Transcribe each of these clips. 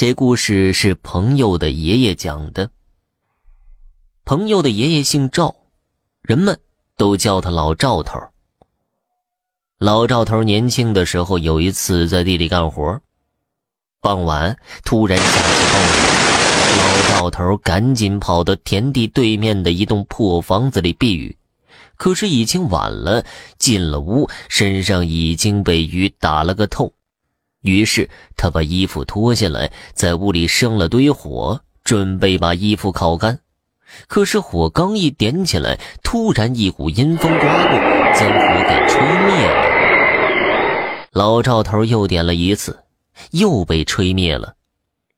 这故事是朋友的爷爷讲的。朋友的爷爷姓赵，人们都叫他老赵头。老赵头年轻的时候，有一次在地里干活，傍晚突然下起暴雨，老赵头赶紧跑到田地对面的一栋破房子里避雨，可是已经晚了，进了屋，身上已经被雨打了个透。于是他把衣服脱下来，在屋里生了堆火，准备把衣服烤干。可是火刚一点起来，突然一股阴风刮过，将火给吹灭了。老赵头又点了一次，又被吹灭了。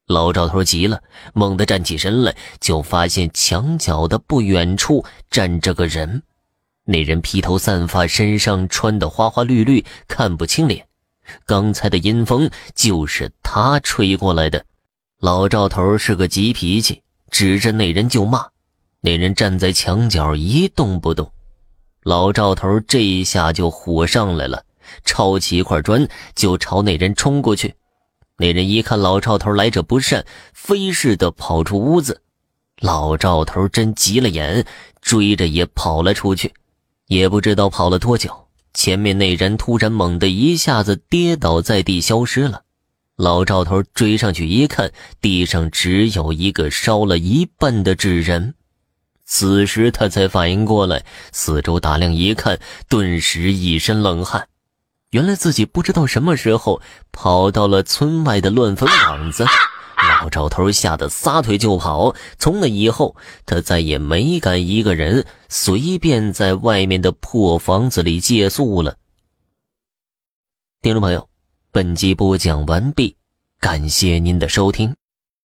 老赵头急了，猛地站起身来，就发现墙角的不远处站着个人。那人披头散发，身上穿的花花绿绿，看不清脸。刚才的阴风就是他吹过来的。老赵头是个急脾气，指着那人就骂。那人站在墙角一动不动。老赵头这一下就火上来了，抄起一块砖就朝那人冲过去。那人一看老赵头来者不善，飞似的跑出屋子。老赵头真急了眼，追着也跑了出去，也不知道跑了多久。前面那人突然猛地一下子跌倒在地，消失了。老赵头追上去一看，地上只有一个烧了一半的纸人。此时他才反应过来，四周打量一看，顿时一身冷汗。原来自己不知道什么时候跑到了村外的乱坟岗子。老赵头吓得撒腿就跑。从那以后，他再也没敢一个人随便在外面的破房子里借宿了。听众朋友，本集播讲完毕，感谢您的收听。